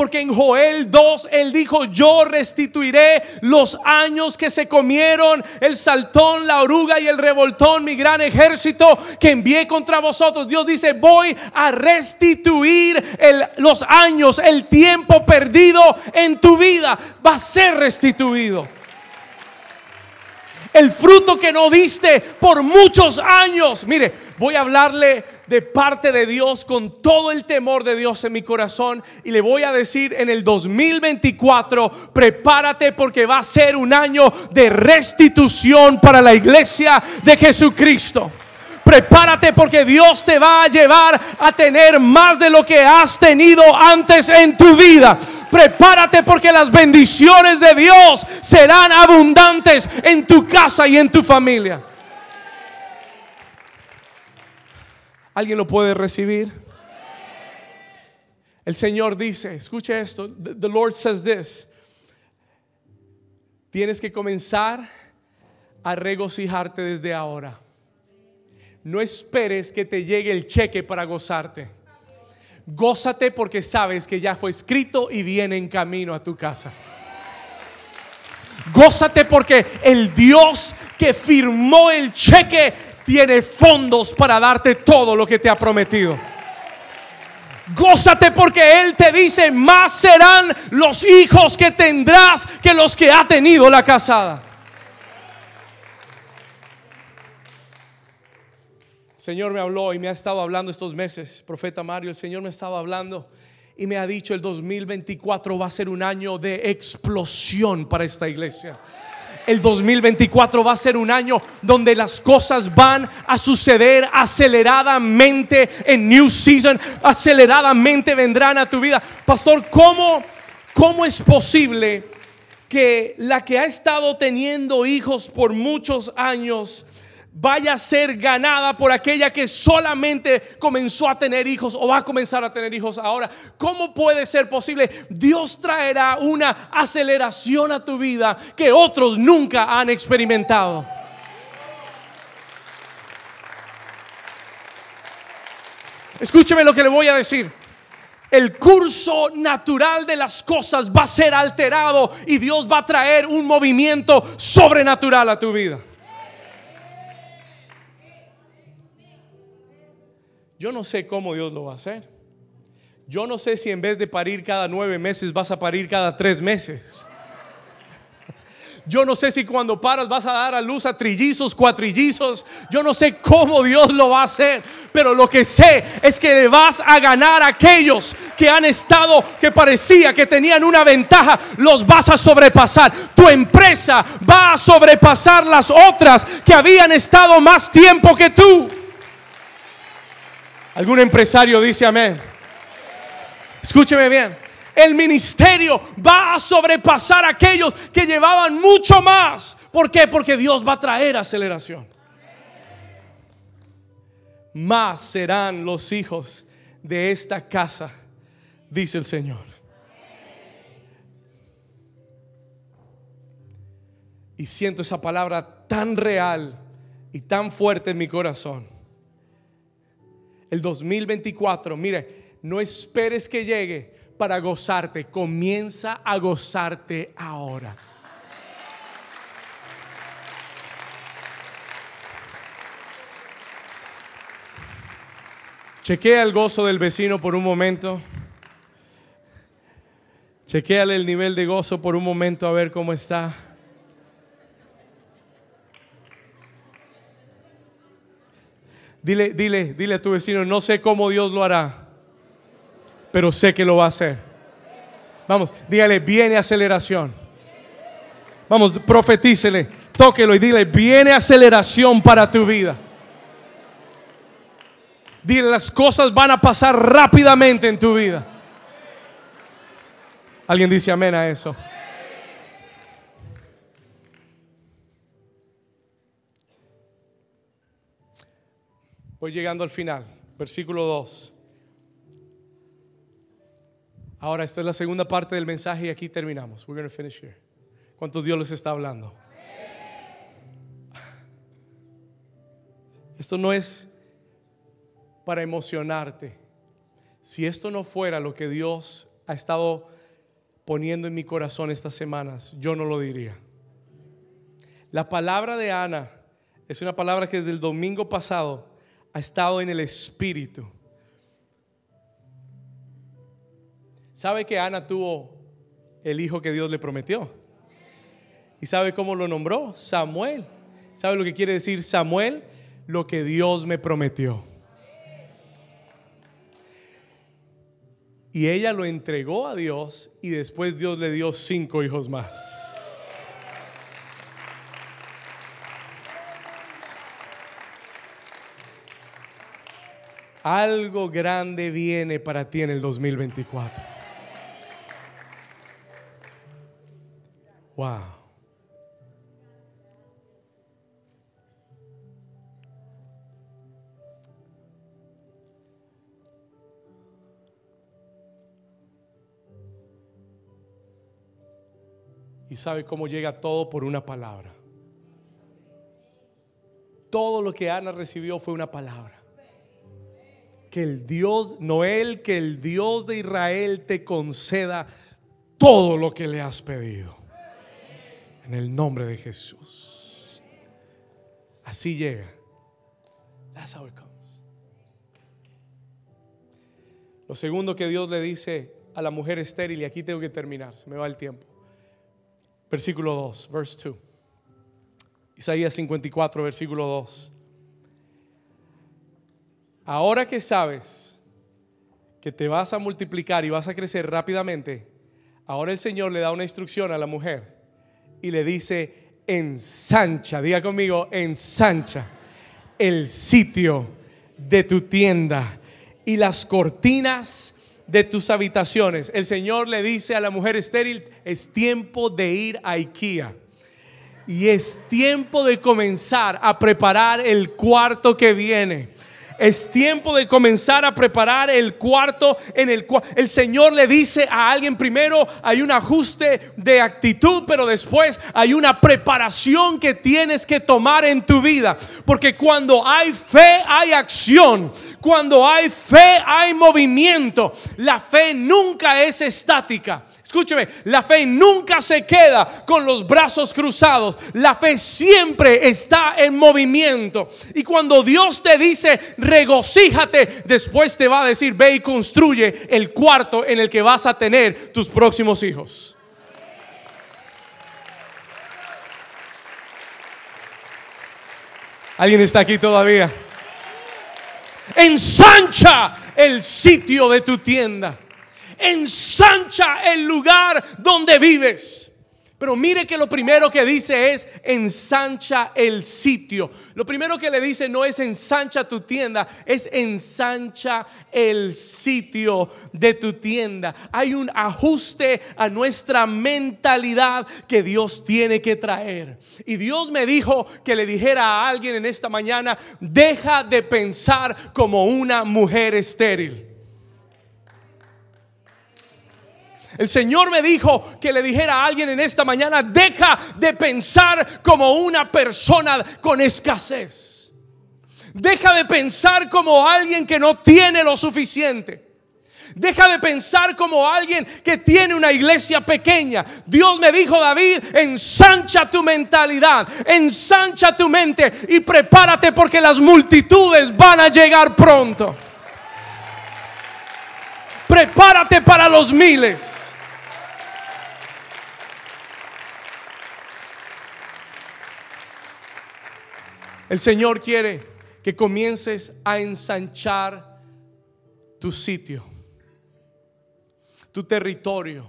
Porque en Joel 2 él dijo, yo restituiré los años que se comieron el saltón, la oruga y el revoltón, mi gran ejército que envié contra vosotros. Dios dice, voy a restituir los años, el tiempo perdido en tu vida. Va a ser restituido. El fruto que no diste por muchos años. Mire, voy a hablarle de parte de Dios con todo el temor de Dios en mi corazón y le voy a decir en el 2024, prepárate porque va a ser un año de restitución para la iglesia de Jesucristo. Prepárate porque Dios te va a llevar a tener más de lo que has tenido antes en tu vida. Prepárate porque las bendiciones de Dios serán abundantes en tu casa y en tu familia. ¿Alguien lo puede recibir? El Señor dice, escuche esto, the Lord says this. Tienes que comenzar a regocijarte desde ahora. No esperes que te llegue el cheque para gozarte. Gózate porque sabes que ya fue escrito y viene en camino a tu casa. Gózate porque el Dios que firmó el cheque tiene fondos para darte todo lo que te ha prometido. Gózate porque Él te dice, más serán los hijos que tendrás que los que ha tenido la casada. El Señor me habló y me ha estado hablando estos meses, profeta Mario, el Señor me ha estado hablando y me ha dicho el 2024 va a ser un año de explosión para esta iglesia el 2024 va a ser un año donde las cosas van a suceder aceleradamente en New Season, aceleradamente vendrán a tu vida. Pastor, ¿cómo, cómo es posible que la que ha estado teniendo hijos por muchos años vaya a ser ganada por aquella que solamente comenzó a tener hijos o va a comenzar a tener hijos ahora. ¿Cómo puede ser posible? Dios traerá una aceleración a tu vida que otros nunca han experimentado. Escúcheme lo que le voy a decir. El curso natural de las cosas va a ser alterado y Dios va a traer un movimiento sobrenatural a tu vida. Yo no sé cómo Dios lo va a hacer. Yo no sé si en vez de parir cada nueve meses vas a parir cada tres meses. Yo no sé si cuando paras vas a dar a luz a trillizos, cuatrillizos. Yo no sé cómo Dios lo va a hacer. Pero lo que sé es que le vas a ganar a aquellos que han estado, que parecía que tenían una ventaja. Los vas a sobrepasar. Tu empresa va a sobrepasar las otras que habían estado más tiempo que tú. ¿Algún empresario dice amén? Escúcheme bien. El ministerio va a sobrepasar a aquellos que llevaban mucho más. ¿Por qué? Porque Dios va a traer aceleración. Más serán los hijos de esta casa, dice el Señor. Y siento esa palabra tan real y tan fuerte en mi corazón el 2024, mire, no esperes que llegue para gozarte, comienza a gozarte ahora. Chequea el gozo del vecino por un momento. Chequeale el nivel de gozo por un momento a ver cómo está. Dile, dile, dile a tu vecino, no sé cómo Dios lo hará, pero sé que lo va a hacer. Vamos, dígale, viene aceleración. Vamos, profetícele, tóquelo y dile, viene aceleración para tu vida. Dile, las cosas van a pasar rápidamente en tu vida. ¿Alguien dice amén a eso? Voy llegando al final, versículo 2. Ahora, esta es la segunda parte del mensaje y aquí terminamos. We're going to finish here. ¿Cuántos Dios les está hablando? Esto no es para emocionarte. Si esto no fuera lo que Dios ha estado poniendo en mi corazón estas semanas, yo no lo diría. La palabra de Ana es una palabra que desde el domingo pasado ha estado en el Espíritu. ¿Sabe que Ana tuvo el hijo que Dios le prometió? ¿Y sabe cómo lo nombró? Samuel. ¿Sabe lo que quiere decir Samuel? Lo que Dios me prometió. Y ella lo entregó a Dios y después Dios le dio cinco hijos más. Algo grande viene para ti en el 2024. Wow. Y sabe cómo llega todo por una palabra. Todo lo que Ana recibió fue una palabra que el Dios, Noel, que el Dios de Israel te conceda todo lo que le has pedido. En el nombre de Jesús. Así llega. That's how it comes. Lo segundo que Dios le dice a la mujer estéril, y aquí tengo que terminar, se me va el tiempo. Versículo 2, verse 2. Isaías 54, versículo 2. Ahora que sabes que te vas a multiplicar y vas a crecer rápidamente, ahora el Señor le da una instrucción a la mujer y le dice, ensancha, diga conmigo, ensancha el sitio de tu tienda y las cortinas de tus habitaciones. El Señor le dice a la mujer estéril, es tiempo de ir a IKEA. Y es tiempo de comenzar a preparar el cuarto que viene. Es tiempo de comenzar a preparar el cuarto en el cual el Señor le dice a alguien primero hay un ajuste de actitud, pero después hay una preparación que tienes que tomar en tu vida. Porque cuando hay fe hay acción. Cuando hay fe hay movimiento. La fe nunca es estática. Escúcheme, la fe nunca se queda con los brazos cruzados. La fe siempre está en movimiento. Y cuando Dios te dice, regocíjate, después te va a decir, ve y construye el cuarto en el que vas a tener tus próximos hijos. ¿Alguien está aquí todavía? Ensancha el sitio de tu tienda ensancha el lugar donde vives. Pero mire que lo primero que dice es ensancha el sitio. Lo primero que le dice no es ensancha tu tienda, es ensancha el sitio de tu tienda. Hay un ajuste a nuestra mentalidad que Dios tiene que traer. Y Dios me dijo que le dijera a alguien en esta mañana, deja de pensar como una mujer estéril. El Señor me dijo que le dijera a alguien en esta mañana, deja de pensar como una persona con escasez. Deja de pensar como alguien que no tiene lo suficiente. Deja de pensar como alguien que tiene una iglesia pequeña. Dios me dijo, David, ensancha tu mentalidad, ensancha tu mente y prepárate porque las multitudes van a llegar pronto. Prepárate para los miles. El Señor quiere que comiences a ensanchar tu sitio, tu territorio.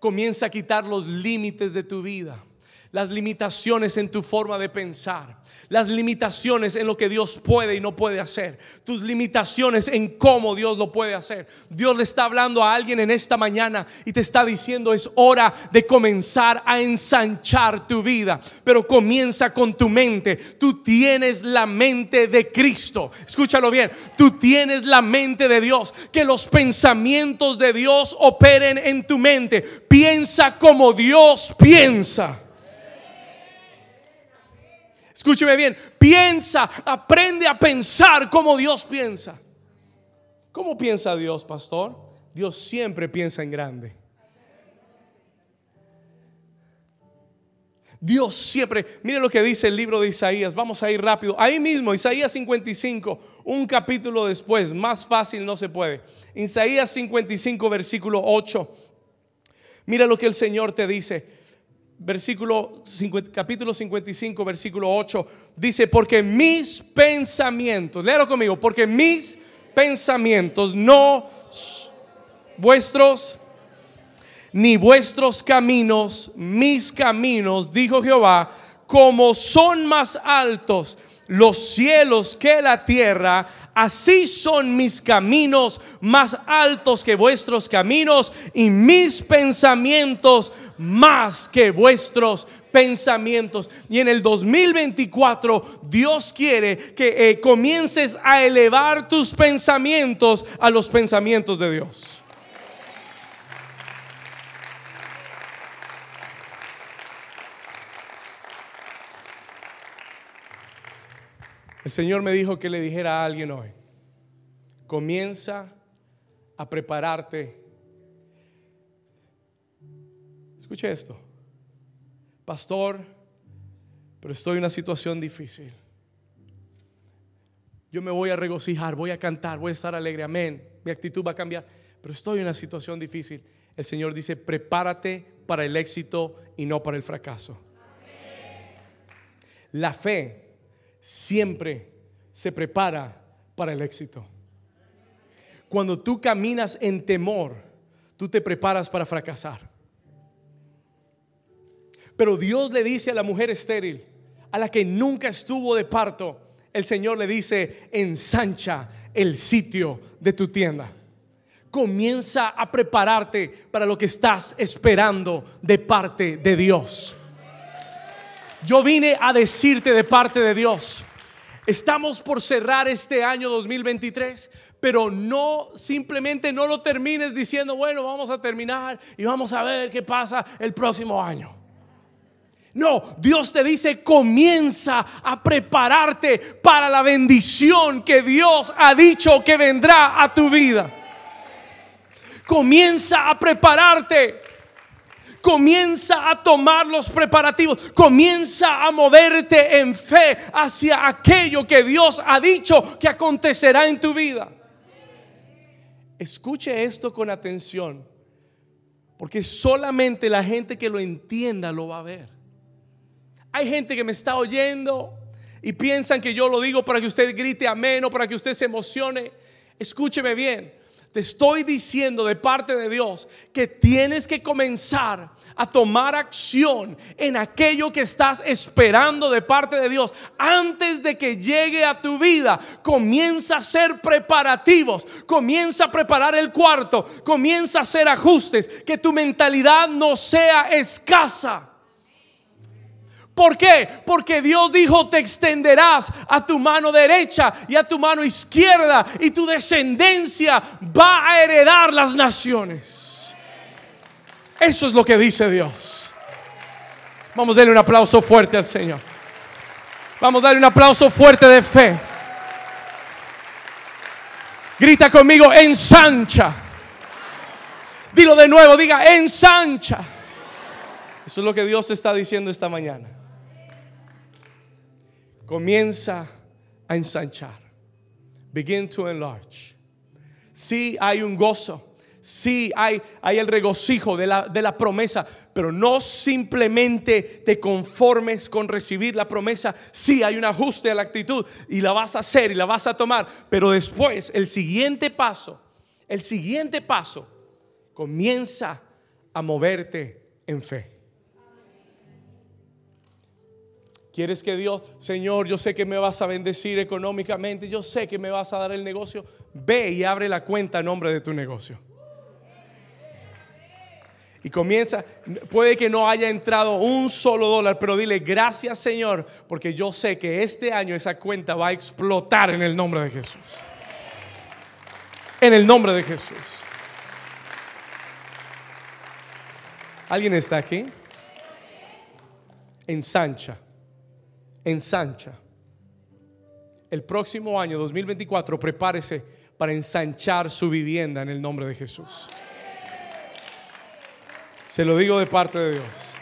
Comienza a quitar los límites de tu vida, las limitaciones en tu forma de pensar las limitaciones en lo que Dios puede y no puede hacer, tus limitaciones en cómo Dios lo puede hacer. Dios le está hablando a alguien en esta mañana y te está diciendo es hora de comenzar a ensanchar tu vida, pero comienza con tu mente. Tú tienes la mente de Cristo. Escúchalo bien, tú tienes la mente de Dios, que los pensamientos de Dios operen en tu mente. Piensa como Dios piensa. Escúcheme bien, piensa, aprende a pensar como Dios piensa. ¿Cómo piensa Dios, pastor? Dios siempre piensa en grande. Dios siempre, mire lo que dice el libro de Isaías, vamos a ir rápido. Ahí mismo, Isaías 55, un capítulo después, más fácil no se puede. Isaías 55, versículo 8. Mira lo que el Señor te dice versículo capítulo 55, versículo 8, dice, porque mis pensamientos, léalo conmigo, porque mis pensamientos no vuestros ni vuestros caminos, mis caminos, dijo Jehová, como son más altos los cielos que la tierra, así son mis caminos más altos que vuestros caminos y mis pensamientos más que vuestros pensamientos. Y en el 2024 Dios quiere que eh, comiences a elevar tus pensamientos a los pensamientos de Dios. El Señor me dijo que le dijera a alguien hoy, comienza a prepararte. Escuche esto, pastor, pero estoy en una situación difícil. Yo me voy a regocijar, voy a cantar, voy a estar alegre, amén. Mi actitud va a cambiar, pero estoy en una situación difícil. El Señor dice, prepárate para el éxito y no para el fracaso. La fe siempre se prepara para el éxito. Cuando tú caminas en temor, tú te preparas para fracasar. Pero Dios le dice a la mujer estéril, a la que nunca estuvo de parto, el Señor le dice, ensancha el sitio de tu tienda. Comienza a prepararte para lo que estás esperando de parte de Dios. Yo vine a decirte de parte de Dios. Estamos por cerrar este año 2023, pero no simplemente no lo termines diciendo, bueno, vamos a terminar y vamos a ver qué pasa el próximo año. No, Dios te dice, comienza a prepararte para la bendición que Dios ha dicho que vendrá a tu vida. Comienza a prepararte. Comienza a tomar los preparativos. Comienza a moverte en fe hacia aquello que Dios ha dicho que acontecerá en tu vida. Escuche esto con atención. Porque solamente la gente que lo entienda lo va a ver. Hay gente que me está oyendo y piensan que yo lo digo para que usted grite amén o para que usted se emocione. Escúcheme bien. Te estoy diciendo de parte de Dios que tienes que comenzar a tomar acción en aquello que estás esperando de parte de Dios antes de que llegue a tu vida. Comienza a hacer preparativos, comienza a preparar el cuarto, comienza a hacer ajustes, que tu mentalidad no sea escasa. ¿Por qué? Porque Dios dijo, te extenderás a tu mano derecha y a tu mano izquierda y tu descendencia va a heredar las naciones. Eso es lo que dice Dios. Vamos a darle un aplauso fuerte al Señor. Vamos a darle un aplauso fuerte de fe. Grita conmigo, ensancha. Dilo de nuevo, diga, ensancha. Eso es lo que Dios está diciendo esta mañana comienza a ensanchar. Begin to enlarge. Sí hay un gozo. Sí hay, hay el regocijo de la, de la promesa, pero no simplemente te conformes con recibir la promesa. Sí hay un ajuste a la actitud y la vas a hacer y la vas a tomar, pero después el siguiente paso, el siguiente paso, comienza a moverte en fe. ¿Quieres que Dios, Señor, yo sé que me vas a bendecir económicamente, yo sé que me vas a dar el negocio? Ve y abre la cuenta a nombre de tu negocio. Y comienza, puede que no haya entrado un solo dólar, pero dile gracias Señor, porque yo sé que este año esa cuenta va a explotar en el nombre de Jesús. En el nombre de Jesús. ¿Alguien está aquí? Ensancha ensancha. El próximo año 2024 prepárese para ensanchar su vivienda en el nombre de Jesús. Se lo digo de parte de Dios.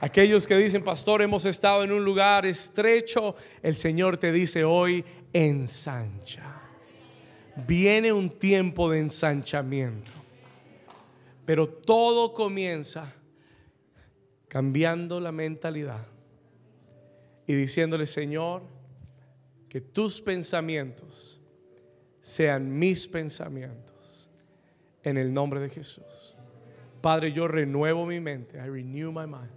Aquellos que dicen, pastor, hemos estado en un lugar estrecho, el Señor te dice hoy, ensancha. Viene un tiempo de ensanchamiento. Pero todo comienza cambiando la mentalidad y diciéndole, Señor, que tus pensamientos sean mis pensamientos en el nombre de Jesús. Padre, yo renuevo mi mente. I renew my mind.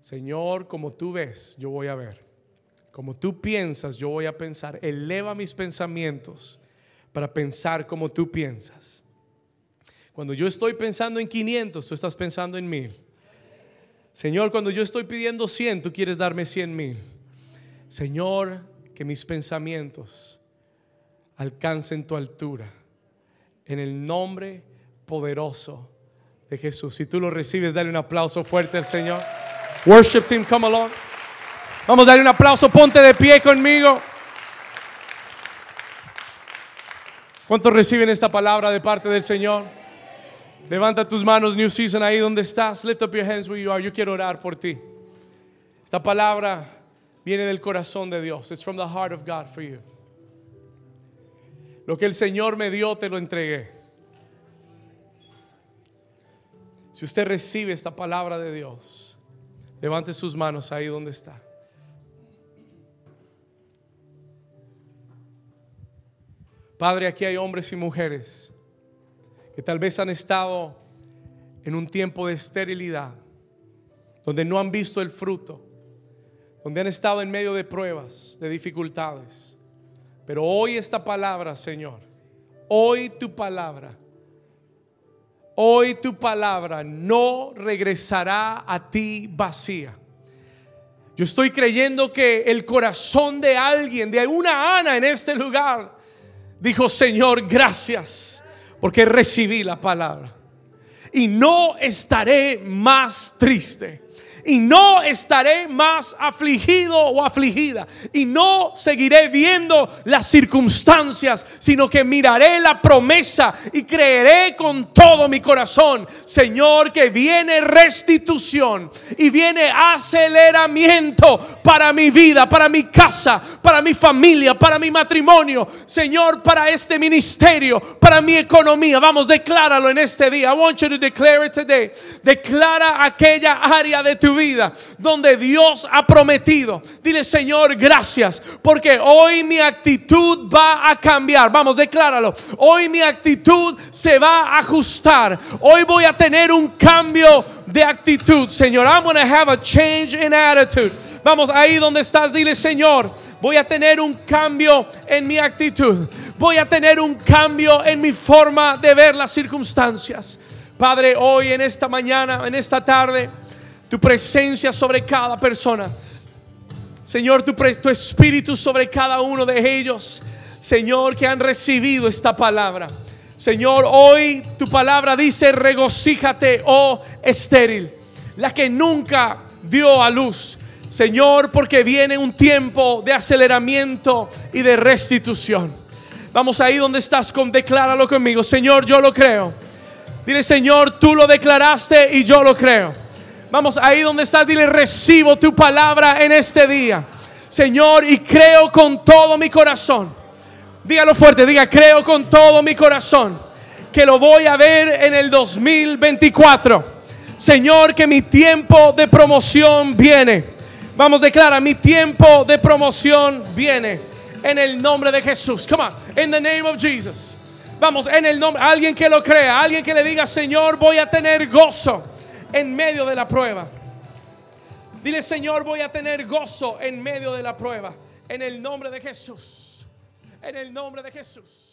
Señor, como tú ves, yo voy a ver. Como tú piensas, yo voy a pensar. Eleva mis pensamientos para pensar como tú piensas. Cuando yo estoy pensando en 500, tú estás pensando en mil. Señor, cuando yo estoy pidiendo 100, tú quieres darme 100 mil. Señor, que mis pensamientos alcancen tu altura. En el nombre poderoso de Jesús. Si tú lo recibes, dale un aplauso fuerte al Señor. Worship team, come along. Vamos a darle un aplauso, ponte de pie conmigo. ¿Cuántos reciben esta palabra de parte del Señor? Levanta tus manos, New Season, ahí donde estás. Lift up your hands where you are. Yo quiero orar por ti. Esta palabra viene del corazón de Dios. It's from the heart of God for you. Lo que el Señor me dio, te lo entregué. Si usted recibe esta palabra de Dios, levante sus manos ahí donde está. Padre, aquí hay hombres y mujeres que tal vez han estado en un tiempo de esterilidad, donde no han visto el fruto, donde han estado en medio de pruebas, de dificultades. Pero hoy esta palabra, Señor, hoy tu palabra, hoy tu palabra no regresará a ti vacía. Yo estoy creyendo que el corazón de alguien, de una Ana en este lugar, dijo, Señor, gracias, porque recibí la palabra. Y no estaré más triste y no estaré más afligido o afligida y no seguiré viendo las circunstancias, sino que miraré la promesa y creeré con todo mi corazón, Señor, que viene restitución y viene aceleramiento para mi vida, para mi casa, para mi familia, para mi matrimonio, Señor, para este ministerio, para mi economía. Vamos, decláralo en este día. I want you to declare it today. Declara aquella área de tu donde Dios ha prometido. Dile, Señor, gracias, porque hoy mi actitud va a cambiar. Vamos, decláralo. Hoy mi actitud se va a ajustar. Hoy voy a tener un cambio de actitud, Señor. I'm going to have a change in attitude. Vamos, ahí donde estás, dile, Señor, voy a tener un cambio en mi actitud. Voy a tener un cambio en mi forma de ver las circunstancias. Padre, hoy en esta mañana, en esta tarde, tu presencia sobre cada persona. Señor, tu, tu espíritu sobre cada uno de ellos. Señor, que han recibido esta palabra. Señor, hoy tu palabra dice, regocíjate, oh estéril, la que nunca dio a luz. Señor, porque viene un tiempo de aceleramiento y de restitución. Vamos ahí donde estás, con, decláralo conmigo. Señor, yo lo creo. Dile, Señor, tú lo declaraste y yo lo creo. Vamos ahí donde estás, dile, recibo tu palabra en este día. Señor, y creo con todo mi corazón. Dígalo fuerte, diga, creo con todo mi corazón que lo voy a ver en el 2024. Señor, que mi tiempo de promoción viene. Vamos, declara, mi tiempo de promoción viene. En el nombre de Jesús. Come on, in the name of Jesus. Vamos, en el nombre, alguien que lo crea, alguien que le diga, Señor, voy a tener gozo en medio de la prueba. Dile, Señor, voy a tener gozo en medio de la prueba. En el nombre de Jesús. En el nombre de Jesús.